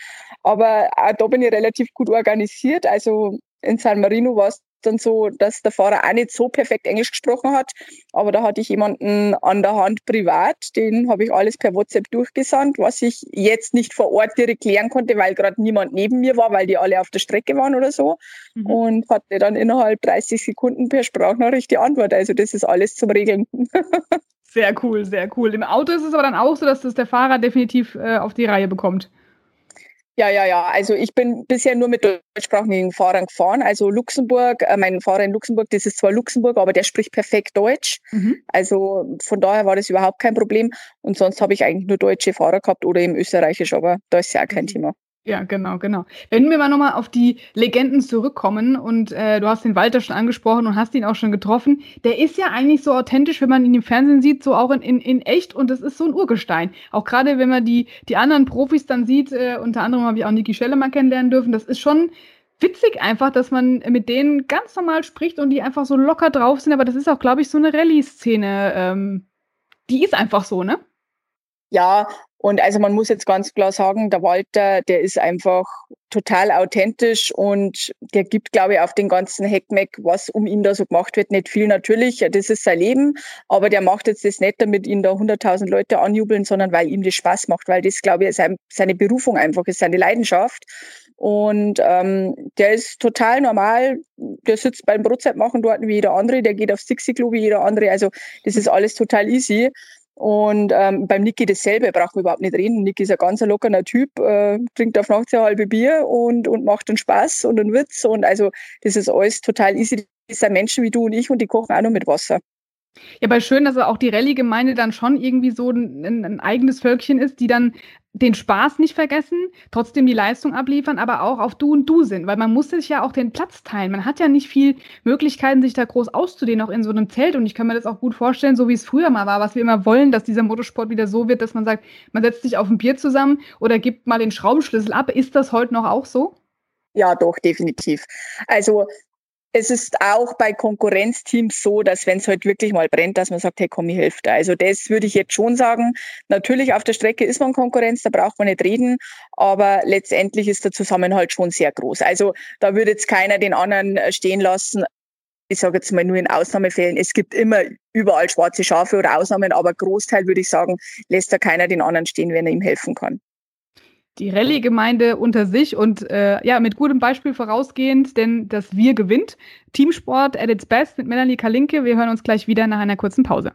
Aber auch da bin ich relativ gut organisiert. Also in San Marino war es dann so, dass der Fahrer auch nicht so perfekt Englisch gesprochen hat. Aber da hatte ich jemanden an der Hand privat, den habe ich alles per WhatsApp durchgesandt, was ich jetzt nicht vor Ort direkt klären konnte, weil gerade niemand neben mir war, weil die alle auf der Strecke waren oder so. Mhm. Und hatte dann innerhalb 30 Sekunden per Sprachnachricht die Antwort. Also das ist alles zum Regeln. (laughs) sehr cool, sehr cool. Im Auto ist es aber dann auch so, dass das der Fahrer definitiv äh, auf die Reihe bekommt. Ja, ja, ja. Also ich bin bisher nur mit deutschsprachigen Fahrern gefahren. Also Luxemburg, äh, mein Fahrer in Luxemburg, das ist zwar Luxemburg, aber der spricht perfekt Deutsch. Mhm. Also von daher war das überhaupt kein Problem. Und sonst habe ich eigentlich nur deutsche Fahrer gehabt oder eben österreichisch, aber da ist ja auch kein mhm. Thema. Ja, genau, genau. Wenn wir mal nochmal auf die Legenden zurückkommen und äh, du hast den Walter schon angesprochen und hast ihn auch schon getroffen, der ist ja eigentlich so authentisch, wenn man ihn im Fernsehen sieht, so auch in, in, in echt und das ist so ein Urgestein. Auch gerade wenn man die, die anderen Profis dann sieht, äh, unter anderem habe ich auch Niki Schelle mal kennenlernen dürfen, das ist schon witzig einfach, dass man mit denen ganz normal spricht und die einfach so locker drauf sind, aber das ist auch, glaube ich, so eine Rallye-Szene. Ähm, die ist einfach so, ne? Ja, und also man muss jetzt ganz klar sagen, der Walter, der ist einfach total authentisch und der gibt, glaube ich, auf den ganzen Heckmeck, was um ihn da so gemacht wird, nicht viel natürlich. Das ist sein Leben, aber der macht jetzt das nicht, damit ihn da 100.000 Leute anjubeln, sondern weil ihm das Spaß macht, weil das, glaube ich, seine Berufung einfach ist, seine Leidenschaft. Und ähm, der ist total normal. Der sitzt beim Brotzeit machen dort wie jeder andere. Der geht aufs Dixie-Klo wie jeder andere. Also das ist alles total easy. Und ähm, beim Niki dasselbe, braucht man überhaupt nicht reden. Niki ist ein ganz lockerer Typ, äh, trinkt auf nachts ein halbe Bier und, und macht einen Spaß und einen Witz. Und also das ist alles total easy. Das sind Menschen wie du und ich und die kochen auch nur mit Wasser. Ja, aber schön, dass auch die Rallye-Gemeinde dann schon irgendwie so ein, ein, eigenes Völkchen ist, die dann den Spaß nicht vergessen, trotzdem die Leistung abliefern, aber auch auf Du und Du sind, weil man muss sich ja auch den Platz teilen. Man hat ja nicht viel Möglichkeiten, sich da groß auszudehnen, auch in so einem Zelt. Und ich kann mir das auch gut vorstellen, so wie es früher mal war, was wir immer wollen, dass dieser Motorsport wieder so wird, dass man sagt, man setzt sich auf ein Bier zusammen oder gibt mal den Schraubenschlüssel ab. Ist das heute noch auch so? Ja, doch, definitiv. Also es ist auch bei Konkurrenzteams so, dass wenn es halt wirklich mal brennt, dass man sagt, hey komm, ich helfe da. Also das würde ich jetzt schon sagen. Natürlich auf der Strecke ist man Konkurrenz, da braucht man nicht reden, aber letztendlich ist der Zusammenhalt schon sehr groß. Also da würde jetzt keiner den anderen äh, stehen lassen. Ich sage jetzt mal nur in Ausnahmefällen. Es gibt immer überall schwarze Schafe oder Ausnahmen, aber Großteil würde ich sagen, lässt da keiner den anderen stehen, wenn er ihm helfen kann die Rallye-Gemeinde unter sich und äh, ja, mit gutem Beispiel vorausgehend, denn das Wir gewinnt. Teamsport at its best mit Melanie Kalinke. Wir hören uns gleich wieder nach einer kurzen Pause.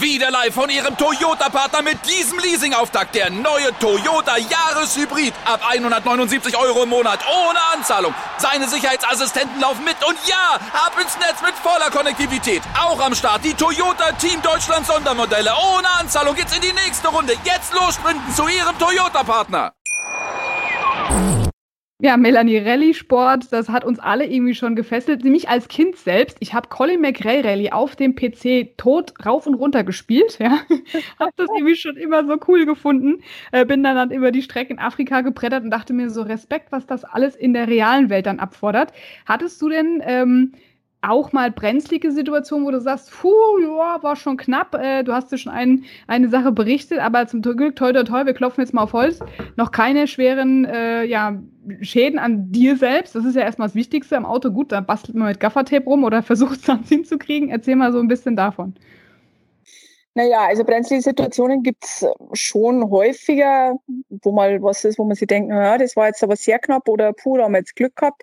Wieder live von ihrem Toyota-Partner mit diesem Leasing-Auftakt. Der neue Toyota Jahreshybrid. Ab 179 Euro im Monat. Ohne Anzahlung. Seine Sicherheitsassistenten laufen mit. Und ja, ab ins Netz mit voller Konnektivität. Auch am Start die Toyota Team Deutschland Sondermodelle. Ohne Anzahlung geht's in die nächste Runde. Jetzt los zu ihrem Toyota-Partner. Ja, Melanie Rallye Sport, das hat uns alle irgendwie schon gefesselt. Nämlich als Kind selbst. Ich habe Colin McRae Rallye auf dem PC tot rauf und runter gespielt. Ja, (laughs) habe das irgendwie schon immer so cool gefunden. Äh, bin dann, dann über die Strecke in Afrika gebrettert und dachte mir so Respekt, was das alles in der realen Welt dann abfordert. Hattest du denn ähm, auch mal brenzlige Situationen, wo du sagst, puh, ja, war schon knapp. Äh, du hast dir schon ein, eine Sache berichtet, aber zum Glück, toll, toll, toll, wir klopfen jetzt mal auf Holz. Noch keine schweren äh, ja, Schäden an dir selbst. Das ist ja erstmal das Wichtigste am Auto. Gut, da bastelt man mit Gaffertape rum oder (laughs) versucht es dann hinzukriegen. Erzähl mal so ein bisschen davon. Naja, also brenzlige Situationen gibt es schon häufiger, wo mal was ist, wo man sich denkt, naja, das war jetzt aber sehr knapp oder puh, da haben wir jetzt Glück gehabt.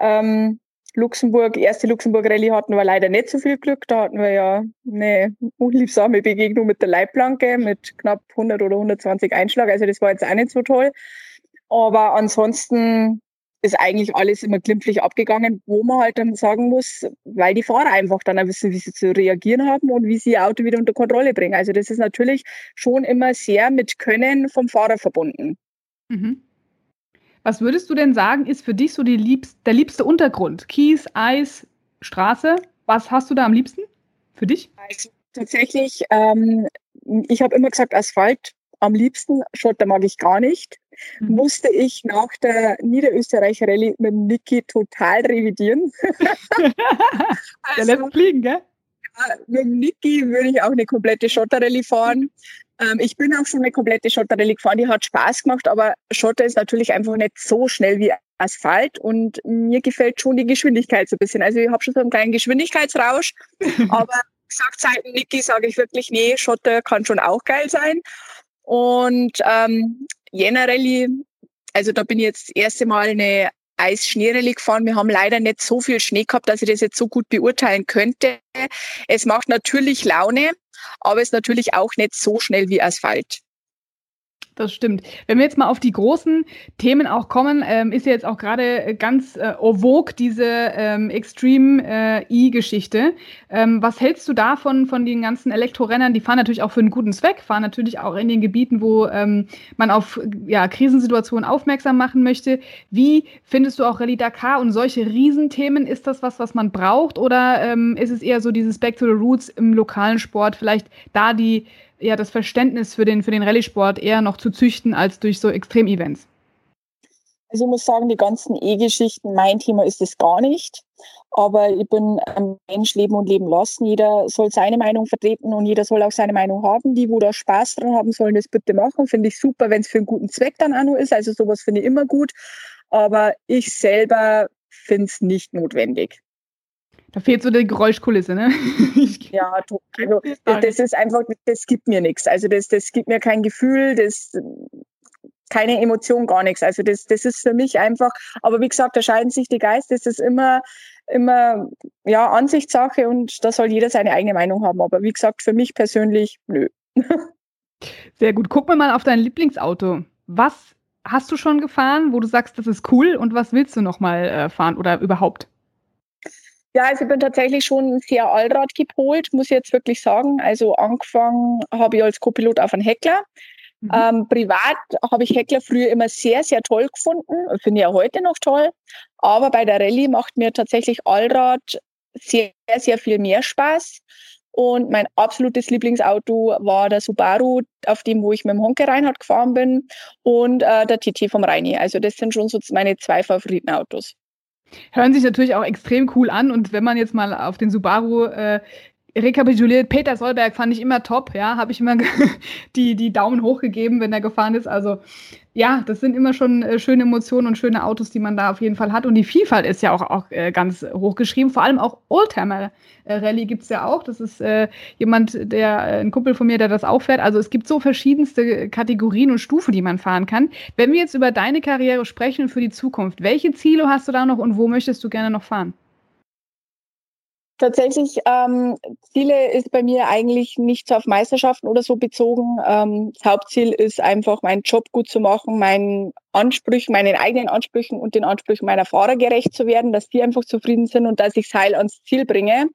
Ähm, Luxemburg, erste Luxemburg-Rallye hatten wir leider nicht so viel Glück. Da hatten wir ja eine unliebsame Begegnung mit der Leitplanke mit knapp 100 oder 120 Einschlag. Also das war jetzt auch nicht so toll. Aber ansonsten ist eigentlich alles immer glimpflich abgegangen, wo man halt dann sagen muss, weil die Fahrer einfach dann auch wissen, wie sie zu reagieren haben und wie sie ihr Auto wieder unter Kontrolle bringen. Also das ist natürlich schon immer sehr mit Können vom Fahrer verbunden. Mhm. Was würdest du denn sagen, ist für dich so liebst, der liebste Untergrund? Kies, Eis, Straße? Was hast du da am liebsten für dich? Also, tatsächlich, ähm, ich habe immer gesagt Asphalt am liebsten. Schotter mag ich gar nicht. Mhm. Musste ich nach der Niederösterreich Rallye mit Niki total revidieren. (laughs) also, der lässt fliegen, gell? Mit dem Niki würde ich auch eine komplette Schotterrallye fahren. Ähm, ich bin auch schon eine komplette Schotterrallye gefahren, die hat Spaß gemacht, aber Schotter ist natürlich einfach nicht so schnell wie Asphalt und mir gefällt schon die Geschwindigkeit so ein bisschen. Also ich habe schon so einen kleinen Geschwindigkeitsrausch, (laughs) aber gesagt seit Niki sage ich wirklich, nee, Schotter kann schon auch geil sein. Und ähm, Jena Rallye, also da bin ich jetzt das erste Mal eine Eis-Schneerallye gefahren. Wir haben leider nicht so viel Schnee gehabt, dass ich das jetzt so gut beurteilen könnte. Es macht natürlich Laune, aber es ist natürlich auch nicht so schnell wie Asphalt. Das stimmt. Wenn wir jetzt mal auf die großen Themen auch kommen, ähm, ist ja jetzt auch gerade äh, ganz äh, vogue diese ähm, Extreme äh, E-Geschichte. Ähm, was hältst du davon, von den ganzen Elektrorennern? Die fahren natürlich auch für einen guten Zweck, fahren natürlich auch in den Gebieten, wo ähm, man auf ja, Krisensituationen aufmerksam machen möchte. Wie findest du auch Rallye Dakar und solche Riesenthemen? Ist das was, was man braucht? Oder ähm, ist es eher so dieses Back to the Roots im lokalen Sport, vielleicht da die ja, das Verständnis für den, für den Rallye-Sport eher noch zu züchten als durch so Extremevents? Also ich muss sagen, die ganzen E-Geschichten, mein Thema ist es gar nicht. Aber ich bin ein Mensch, leben und leben lassen. Jeder soll seine Meinung vertreten und jeder soll auch seine Meinung haben. Die, wo da Spaß dran haben, sollen das bitte machen. Finde ich super, wenn es für einen guten Zweck dann auch nur ist. Also sowas finde ich immer gut. Aber ich selber finde es nicht notwendig. Da fehlt so die Geräuschkulisse, ne? (laughs) ja, also, das ist einfach, das gibt mir nichts. Also das, das gibt mir kein Gefühl, das keine Emotion, gar nichts. Also das, das ist für mich einfach, aber wie gesagt, da scheiden sich die Geister, das ist immer, immer ja, Ansichtssache und da soll jeder seine eigene Meinung haben. Aber wie gesagt, für mich persönlich, nö. (laughs) Sehr gut. Guck mal auf dein Lieblingsauto. Was hast du schon gefahren, wo du sagst, das ist cool und was willst du nochmal äh, fahren oder überhaupt? Ja, also ich bin tatsächlich schon sehr Allrad gepolt, muss ich jetzt wirklich sagen. Also angefangen habe ich als Copilot auf einen Heckler. Mhm. Ähm, privat habe ich Heckler früher immer sehr, sehr toll gefunden. Finde ich auch heute noch toll. Aber bei der Rallye macht mir tatsächlich Allrad sehr, sehr viel mehr Spaß. Und mein absolutes Lieblingsauto war der Subaru, auf dem, wo ich mit dem Honke Reinhardt gefahren bin, und äh, der TT vom Reini. Also das sind schon so meine zwei Favoritenautos. Hören sich natürlich auch extrem cool an. Und wenn man jetzt mal auf den Subaru äh, rekapituliert, Peter Solberg fand ich immer top, ja, habe ich immer (laughs) die, die Daumen hoch gegeben, wenn er gefahren ist. Also ja, das sind immer schon äh, schöne Emotionen und schöne Autos, die man da auf jeden Fall hat. Und die Vielfalt ist ja auch, auch äh, ganz hochgeschrieben. Vor allem auch Oldtimer Rallye gibt es ja auch. Das ist äh, jemand, der, äh, ein Kumpel von mir, der das auch fährt. Also es gibt so verschiedenste Kategorien und Stufen, die man fahren kann. Wenn wir jetzt über deine Karriere sprechen für die Zukunft, welche Ziele hast du da noch und wo möchtest du gerne noch fahren? Tatsächlich, ähm, Ziele ist bei mir eigentlich nicht so auf Meisterschaften oder so bezogen. Ähm, das Hauptziel ist einfach, meinen Job gut zu machen, meinen Ansprüchen, meinen eigenen Ansprüchen und den Ansprüchen meiner Fahrer gerecht zu werden, dass die einfach zufrieden sind und dass ich es heil ans Ziel bringe.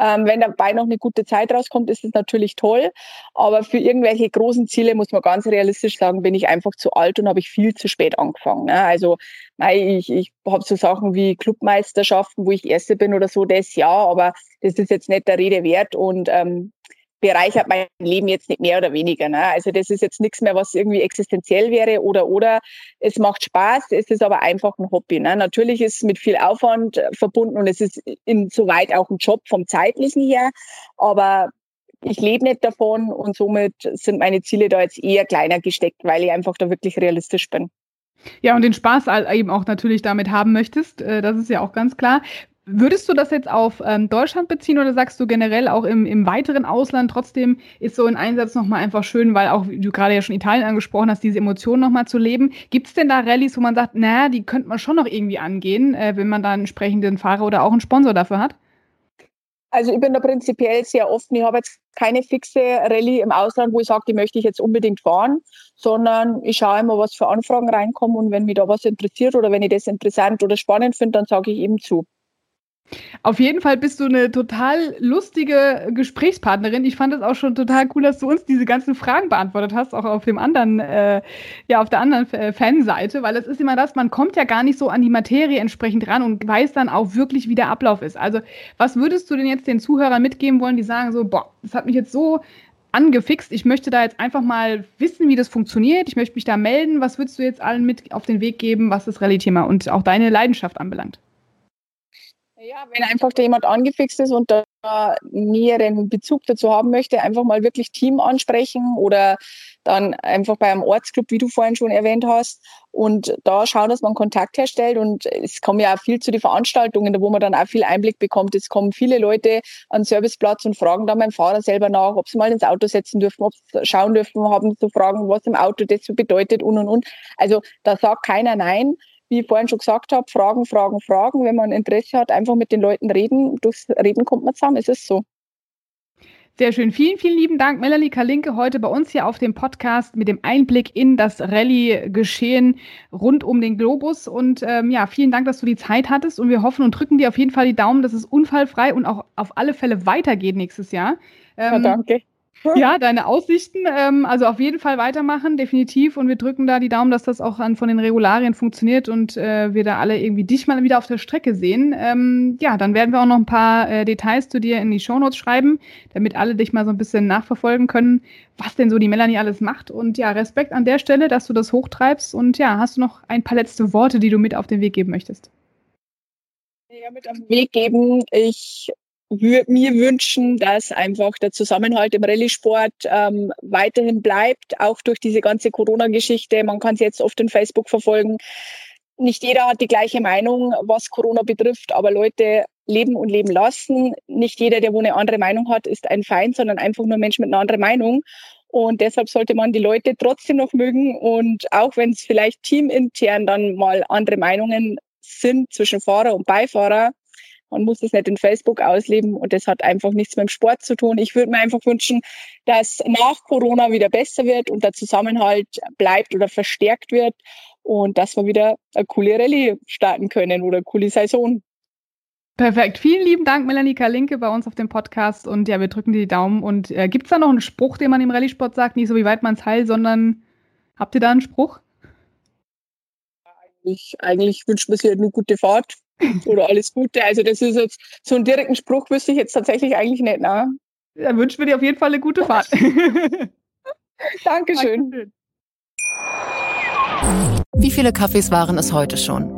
Ähm, wenn dabei noch eine gute Zeit rauskommt, ist es natürlich toll. Aber für irgendwelche großen Ziele muss man ganz realistisch sagen, bin ich einfach zu alt und habe ich viel zu spät angefangen. Ne? Also ich, ich habe so Sachen wie Clubmeisterschaften, wo ich Erste bin oder so, das ja, aber das ist jetzt nicht der Rede wert. Und ähm, bereichert mein Leben jetzt nicht mehr oder weniger. Ne? Also das ist jetzt nichts mehr, was irgendwie existenziell wäre oder oder es macht Spaß, es ist aber einfach ein Hobby. Ne? Natürlich ist es mit viel Aufwand äh, verbunden und es ist insoweit auch ein Job vom zeitlichen her, aber ich lebe nicht davon und somit sind meine Ziele da jetzt eher kleiner gesteckt, weil ich einfach da wirklich realistisch bin. Ja, und den Spaß eben auch natürlich damit haben möchtest, äh, das ist ja auch ganz klar. Würdest du das jetzt auf ähm, Deutschland beziehen oder sagst du generell auch im, im weiteren Ausland trotzdem ist so ein Einsatz nochmal einfach schön, weil auch, wie du gerade ja schon Italien angesprochen hast, diese Emotionen nochmal zu leben. Gibt es denn da Rallyes, wo man sagt, naja, die könnte man schon noch irgendwie angehen, äh, wenn man da einen entsprechenden Fahrer oder auch einen Sponsor dafür hat? Also ich bin da prinzipiell sehr offen. Ich habe jetzt keine fixe Rallye im Ausland, wo ich sage, die möchte ich jetzt unbedingt fahren, sondern ich schaue immer, was für Anfragen reinkommen und wenn mich da was interessiert oder wenn ich das interessant oder spannend finde, dann sage ich eben zu. Auf jeden Fall bist du eine total lustige Gesprächspartnerin. Ich fand es auch schon total cool, dass du uns diese ganzen Fragen beantwortet hast, auch auf dem anderen, äh, ja, auf der anderen äh, Fanseite, weil es ist immer das, man kommt ja gar nicht so an die Materie entsprechend ran und weiß dann auch wirklich, wie der Ablauf ist. Also, was würdest du denn jetzt den Zuhörern mitgeben wollen, die sagen so, boah, das hat mich jetzt so angefixt. Ich möchte da jetzt einfach mal wissen, wie das funktioniert. Ich möchte mich da melden. Was würdest du jetzt allen mit auf den Weg geben, was das Rallye-Thema und auch deine Leidenschaft anbelangt? Ja, wenn einfach da jemand angefixt ist und da näheren Bezug dazu haben möchte, einfach mal wirklich Team ansprechen oder dann einfach bei einem Ortsclub, wie du vorhin schon erwähnt hast, und da schauen, dass man Kontakt herstellt. Und es kommen ja auch viel zu den Veranstaltungen, wo man dann auch viel Einblick bekommt. Es kommen viele Leute an den Serviceplatz und fragen dann beim Fahrer selber nach, ob sie mal ins Auto setzen dürfen, ob sie schauen dürfen, haben zu fragen, was im Auto das so bedeutet und und und. Also da sagt keiner nein wie ich vorhin schon gesagt habe, Fragen, Fragen, Fragen. Wenn man Interesse hat, einfach mit den Leuten reden. Durchs Reden kommt man zusammen. Es ist so. Sehr schön. Vielen, vielen lieben Dank, Melanie Kalinke, heute bei uns hier auf dem Podcast mit dem Einblick in das Rallye-Geschehen rund um den Globus. Und ähm, ja, vielen Dank, dass du die Zeit hattest. Und wir hoffen und drücken dir auf jeden Fall die Daumen, dass es unfallfrei und auch auf alle Fälle weitergeht nächstes Jahr. Ähm, ja, danke. Ja, deine Aussichten. Ähm, also auf jeden Fall weitermachen, definitiv. Und wir drücken da die Daumen, dass das auch an, von den Regularien funktioniert und äh, wir da alle irgendwie dich mal wieder auf der Strecke sehen. Ähm, ja, dann werden wir auch noch ein paar äh, Details zu dir in die Shownotes schreiben, damit alle dich mal so ein bisschen nachverfolgen können, was denn so die Melanie alles macht. Und ja, Respekt an der Stelle, dass du das hochtreibst. Und ja, hast du noch ein paar letzte Worte, die du mit auf den Weg geben möchtest? Ja, mit auf den Weg geben. Ich würde mir wünschen, dass einfach der Zusammenhalt im Rallye-Sport ähm, weiterhin bleibt, auch durch diese ganze Corona-Geschichte. Man kann es jetzt oft in Facebook verfolgen. Nicht jeder hat die gleiche Meinung, was Corona betrifft, aber Leute leben und leben lassen. Nicht jeder, der wo eine andere Meinung hat, ist ein Feind, sondern einfach nur ein Mensch mit einer anderen Meinung. Und deshalb sollte man die Leute trotzdem noch mögen. Und auch wenn es vielleicht teamintern dann mal andere Meinungen sind zwischen Fahrer und Beifahrer, man muss es nicht in Facebook ausleben und das hat einfach nichts mit dem Sport zu tun. Ich würde mir einfach wünschen, dass nach Corona wieder besser wird und der Zusammenhalt bleibt oder verstärkt wird und dass wir wieder eine coole Rallye starten können oder eine coole Saison. Perfekt. Vielen lieben Dank, Melanie Kalinke, bei uns auf dem Podcast. Und ja, wir drücken dir die Daumen. Und äh, gibt es da noch einen Spruch, den man im Rallye-Sport sagt? Nicht so wie weit man es heilt, sondern habt ihr da einen Spruch? Eigentlich, eigentlich wünscht man sich halt eine gute Fahrt oder alles Gute. Also das ist jetzt so einen direkten Spruch wüsste ich jetzt tatsächlich eigentlich nicht. Ne? Dann wünschen wir dir auf jeden Fall eine gute (laughs) Fahrt. Dankeschön. Dankeschön. Wie viele Kaffees waren es heute schon?